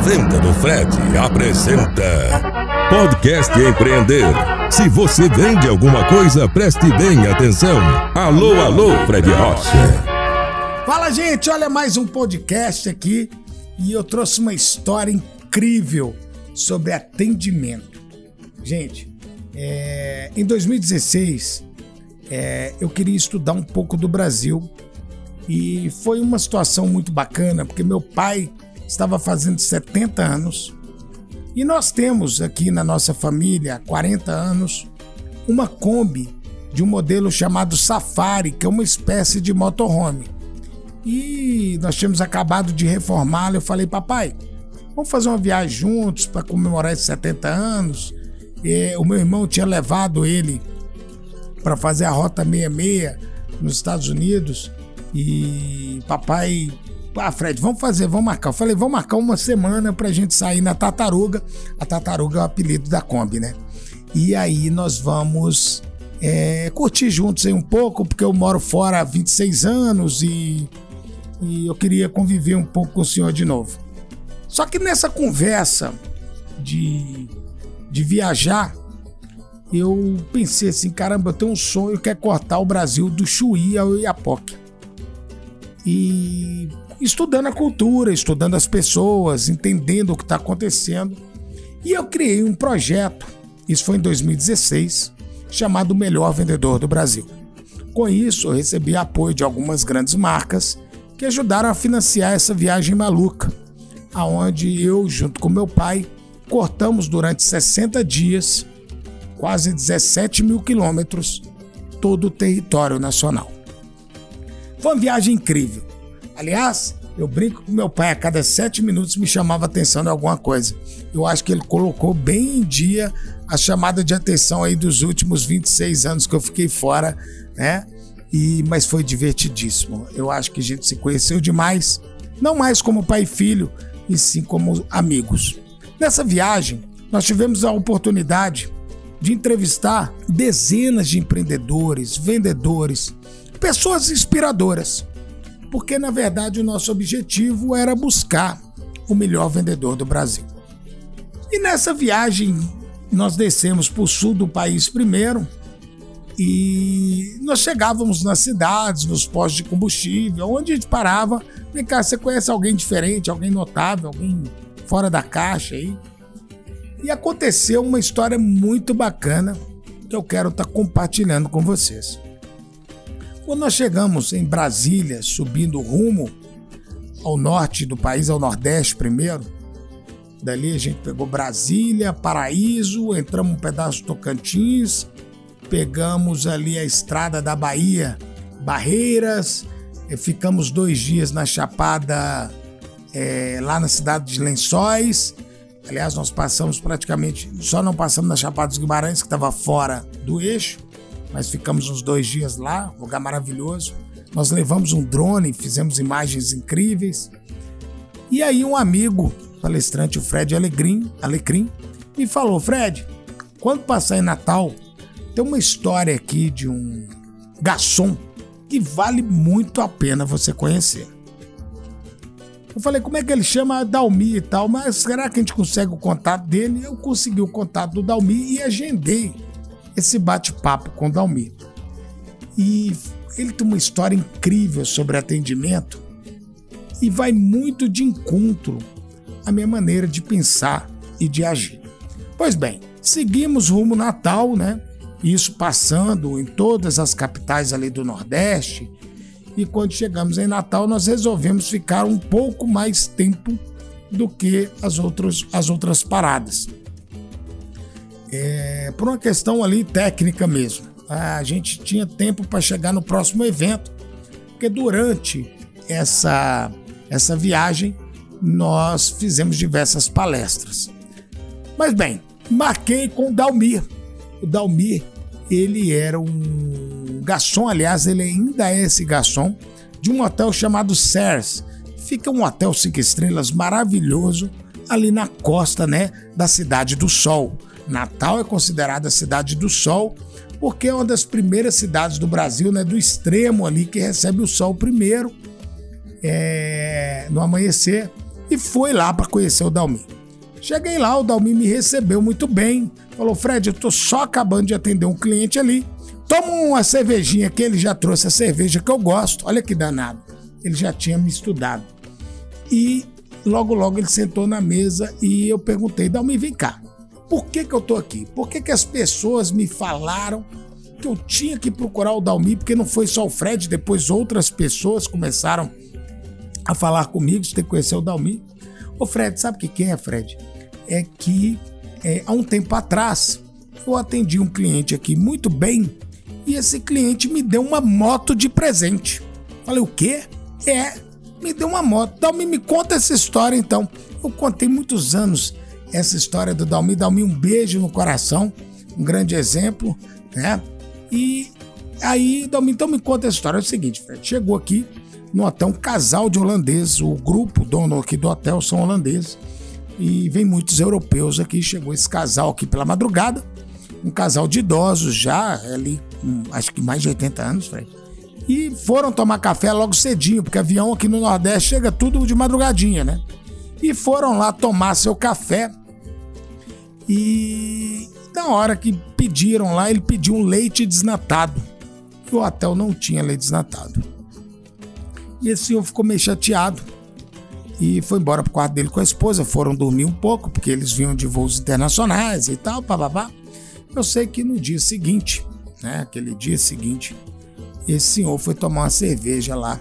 Venda do Fred apresenta Podcast Empreender. Se você vende alguma coisa, preste bem atenção. Alô, alô, Fred Rocha. Fala, gente, olha mais um podcast aqui e eu trouxe uma história incrível sobre atendimento. Gente, é, em 2016 é, eu queria estudar um pouco do Brasil e foi uma situação muito bacana porque meu pai estava fazendo 70 anos e nós temos aqui na nossa família há 40 anos uma Kombi de um modelo chamado Safari, que é uma espécie de motorhome. E nós tínhamos acabado de reformá-la. Eu falei, papai, vamos fazer uma viagem juntos para comemorar esses 70 anos. E o meu irmão tinha levado ele para fazer a Rota 66 nos Estados Unidos. E papai, ah, Fred, vamos fazer, vamos marcar. Eu falei, vamos marcar uma semana pra gente sair na Tartaruga. A Tartaruga é o apelido da Kombi, né? E aí nós vamos é, curtir juntos aí um pouco, porque eu moro fora há 26 anos e, e eu queria conviver um pouco com o senhor de novo. Só que nessa conversa de, de viajar, eu pensei assim: caramba, eu tenho um sonho que é cortar o Brasil do Chuí ao Iapoque. E estudando a cultura, estudando as pessoas, entendendo o que está acontecendo. E eu criei um projeto, isso foi em 2016, chamado Melhor Vendedor do Brasil. Com isso, eu recebi apoio de algumas grandes marcas que ajudaram a financiar essa viagem maluca, aonde eu, junto com meu pai, cortamos durante 60 dias, quase 17 mil quilômetros, todo o território nacional. Foi uma viagem incrível. Aliás, eu brinco com meu pai, a cada sete minutos me chamava atenção de alguma coisa. Eu acho que ele colocou bem em dia a chamada de atenção aí dos últimos 26 anos que eu fiquei fora, né? E, mas foi divertidíssimo. Eu acho que a gente se conheceu demais, não mais como pai e filho, e sim como amigos. Nessa viagem, nós tivemos a oportunidade de entrevistar dezenas de empreendedores, vendedores, pessoas inspiradoras porque na verdade o nosso objetivo era buscar o melhor vendedor do Brasil. E nessa viagem nós descemos para o sul do país primeiro e nós chegávamos nas cidades, nos postos de combustível, onde a gente parava. Vem cá, você conhece alguém diferente, alguém notável, alguém fora da caixa aí? E aconteceu uma história muito bacana que eu quero estar tá compartilhando com vocês. Quando nós chegamos em Brasília, subindo rumo ao norte do país, ao nordeste primeiro, dali a gente pegou Brasília, Paraíso, entramos um pedaço do Tocantins, pegamos ali a estrada da Bahia, Barreiras, ficamos dois dias na Chapada, é, lá na cidade de Lençóis. Aliás, nós passamos praticamente, só não passamos na Chapada dos Guimarães, que estava fora do eixo mas ficamos uns dois dias lá, lugar maravilhoso. Nós levamos um drone, fizemos imagens incríveis. E aí um amigo, palestrante, o Fred Alecrim, Alecrim, me falou, Fred, quando passar em Natal, tem uma história aqui de um garçom que vale muito a pena você conhecer. Eu falei, como é que ele chama? Dalmi e tal, mas será que a gente consegue o contato dele? Eu consegui o contato do Dalmi e agendei esse bate-papo com o Dalmir. E ele tem uma história incrível sobre atendimento e vai muito de encontro à minha maneira de pensar e de agir. Pois bem, seguimos rumo Natal, né? Isso passando em todas as capitais ali do Nordeste. E quando chegamos em Natal, nós resolvemos ficar um pouco mais tempo do que as outras, as outras paradas é, por uma questão ali técnica mesmo. A gente tinha tempo para chegar no próximo evento, porque durante essa, essa viagem nós fizemos diversas palestras. Mas bem, marquei com o Dalmir. O Dalmir, ele era um garçom, aliás, ele ainda é esse garçom, de um hotel chamado Sers. Fica um hotel cinco estrelas maravilhoso ali na costa, né, da cidade do Sol. Natal é considerada a cidade do sol, porque é uma das primeiras cidades do Brasil, né, do extremo ali, que recebe o sol primeiro é, no amanhecer. e fui lá para conhecer o Dalmi. Cheguei lá, o Dalmi me recebeu muito bem. Falou: Fred, eu tô só acabando de atender um cliente ali. Toma uma cervejinha que ele já trouxe a cerveja que eu gosto. Olha que danado. Ele já tinha me estudado. E logo, logo ele sentou na mesa e eu perguntei: Dalmi, vem cá. Por que, que eu tô aqui? Por que, que as pessoas me falaram que eu tinha que procurar o Dalmi? Porque não foi só o Fred, depois outras pessoas começaram a falar comigo, você tem que conhecer o Dalmi. Ô Fred, sabe o que, é, Fred? É que é, há um tempo atrás eu atendi um cliente aqui muito bem e esse cliente me deu uma moto de presente. Falei, o quê? É, me deu uma moto. Dalmi, me conta essa história então. Eu contei muitos anos essa história do Dalmi. Dalmi, um beijo no coração, um grande exemplo, né? E aí, Dalmi, então me conta essa história. É o seguinte, Fred, chegou aqui, no hotel um casal de holandeses. O grupo, dono aqui do hotel, são holandeses. E vem muitos europeus aqui. Chegou esse casal aqui pela madrugada. Um casal de idosos já, ali, acho que mais de 80 anos, Fred. E foram tomar café logo cedinho, porque avião aqui no Nordeste chega tudo de madrugadinha, né? E foram lá tomar seu café. E na hora que pediram lá, ele pediu um leite desnatado. E o hotel não tinha leite desnatado. E esse senhor ficou meio chateado e foi embora pro quarto dele com a esposa. Foram dormir um pouco, porque eles vinham de voos internacionais e tal, papapá. Eu sei que no dia seguinte, né, aquele dia seguinte, esse senhor foi tomar uma cerveja lá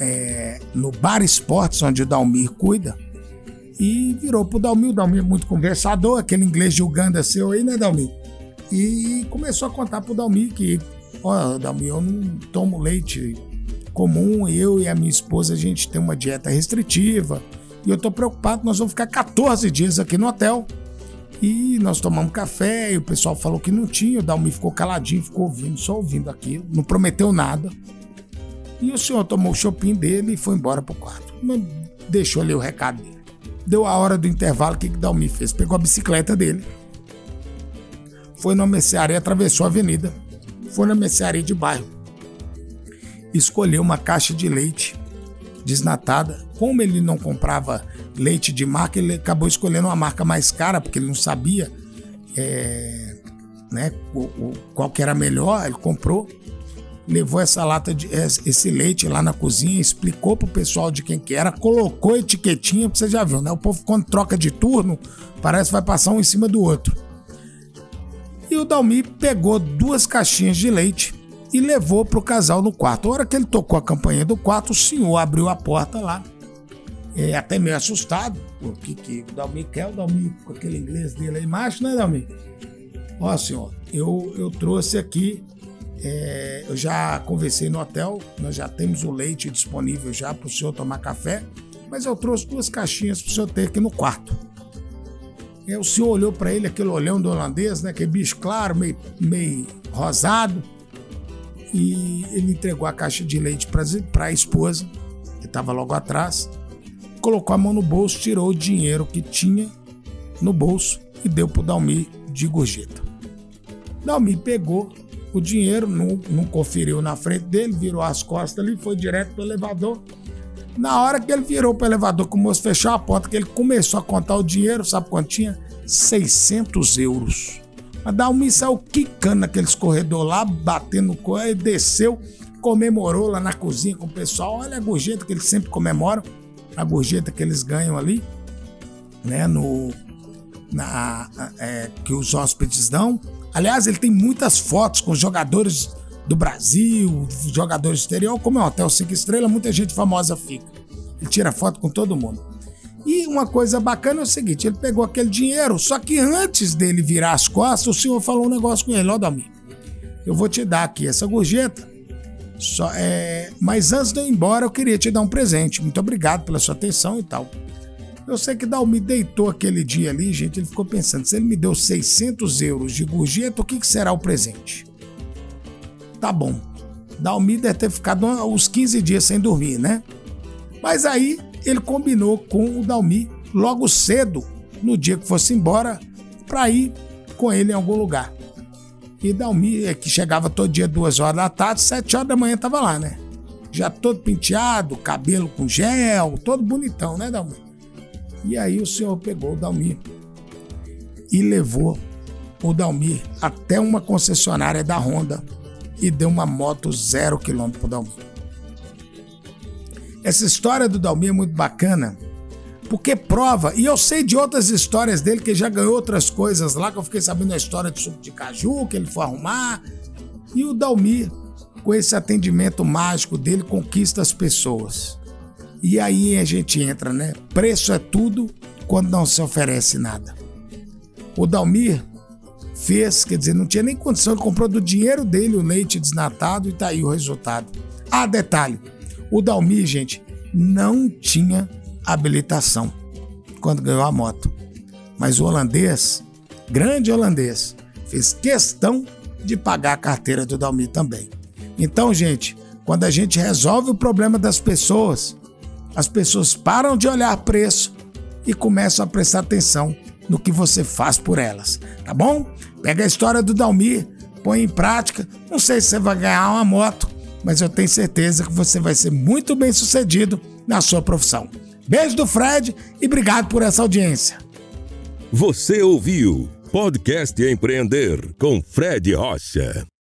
é, no Bar Esportes, onde o Dalmir cuida, e virou pro Dalmir. O Dalmir é muito conversador, aquele inglês de Uganda seu aí, né, Dalmir? E começou a contar pro Dalmir que, ó, oh, Dalmir, eu não tomo leite comum, eu e a minha esposa, a gente tem uma dieta restritiva. E eu tô preocupado, nós vamos ficar 14 dias aqui no hotel. E nós tomamos café, e o pessoal falou que não tinha, o Dalmi ficou caladinho, ficou ouvindo, só ouvindo aquilo, não prometeu nada. E o senhor tomou o shopping dele e foi embora pro quarto. Deixou ali o recado dele. Deu a hora do intervalo, o que, que Dalmi fez? Pegou a bicicleta dele, foi na mercearia, atravessou a avenida, foi na mercearia de bairro escolheu uma caixa de leite desnatada. Como ele não comprava leite de marca, ele acabou escolhendo uma marca mais cara, porque ele não sabia é, né, qual que era melhor. Ele comprou, levou essa lata de esse leite lá na cozinha, explicou pro pessoal de quem que era, colocou etiquetinha, você já viu, né? O povo quando troca de turno, parece que vai passar um em cima do outro. E o Dalmi pegou duas caixinhas de leite e levou para o casal no quarto. A hora que ele tocou a campainha do quarto, o senhor abriu a porta lá, é, até meio assustado, porque que o Dalmi quer, o Dalmi com aquele inglês dele aí, macho, né, Dalmi? Ó, senhor, eu, eu trouxe aqui, é, eu já conversei no hotel, nós já temos o leite disponível já para o senhor tomar café, mas eu trouxe duas caixinhas para o senhor ter aqui no quarto. E o senhor olhou para ele, aquele olhão do holandês, né? Aquele bicho claro, meio, meio rosado e ele entregou a caixa de leite para a esposa, que estava logo atrás, colocou a mão no bolso, tirou o dinheiro que tinha no bolso e deu para o Dalmi de gorjeta. Dalmi pegou o dinheiro, não, não conferiu na frente dele, virou as costas ali, foi direto para o elevador. Na hora que ele virou para o elevador, que o moço fechou a porta, que ele começou a contar o dinheiro, sabe quanto tinha? 600 euros. A Dalmi saiu quicando naqueles corredor lá, batendo no corredor, desceu, comemorou lá na cozinha com o pessoal. Olha a gorjeta que eles sempre comemoram, a gorjeta que eles ganham ali, né, no, na, é, que os hóspedes dão. Aliás, ele tem muitas fotos com jogadores do Brasil, jogadores do exterior, como é um hotel 5 estrelas, muita gente famosa fica. Ele tira foto com todo mundo. E uma coisa bacana é o seguinte: ele pegou aquele dinheiro, só que antes dele virar as costas, o senhor falou um negócio com ele: Ó, Dalmi, eu vou te dar aqui essa gorjeta. Só, é... Mas antes de eu ir embora, eu queria te dar um presente. Muito obrigado pela sua atenção e tal. Eu sei que Dalmi deitou aquele dia ali, gente. Ele ficou pensando: se ele me deu 600 euros de gorjeta, o que, que será o presente? Tá bom. Dalmi deve ter ficado uns 15 dias sem dormir, né? Mas aí ele combinou com o Dalmi logo cedo, no dia que fosse embora, para ir com ele em algum lugar. E Dalmi, é que chegava todo dia duas horas da tarde, sete horas da manhã estava lá, né? já todo penteado, cabelo com gel, todo bonitão, né, Dalmir? E aí o senhor pegou o Dalmir e levou o Dalmir até uma concessionária da Honda e deu uma moto zero quilômetro pro Dalmir. Essa história do Dalmir é muito bacana, porque prova, e eu sei de outras histórias dele, que já ganhou outras coisas lá, que eu fiquei sabendo a história do suco de caju, que ele foi arrumar. E o Dalmir, com esse atendimento mágico dele, conquista as pessoas. E aí a gente entra, né? Preço é tudo quando não se oferece nada. O Dalmir fez, quer dizer, não tinha nem condição, ele comprou do dinheiro dele o leite desnatado e tá aí o resultado. Ah, detalhe, o Dalmir, gente, não tinha habilitação quando ganhou a moto. Mas o holandês, grande holandês, fez questão de pagar a carteira do Dalmir também. Então, gente, quando a gente resolve o problema das pessoas, as pessoas param de olhar preço e começam a prestar atenção no que você faz por elas, tá bom? Pega a história do Dalmir, põe em prática. Não sei se você vai ganhar uma moto, mas eu tenho certeza que você vai ser muito bem sucedido na sua profissão. Beijo do Fred e obrigado por essa audiência. Você ouviu Podcast Empreender com Fred Rocha.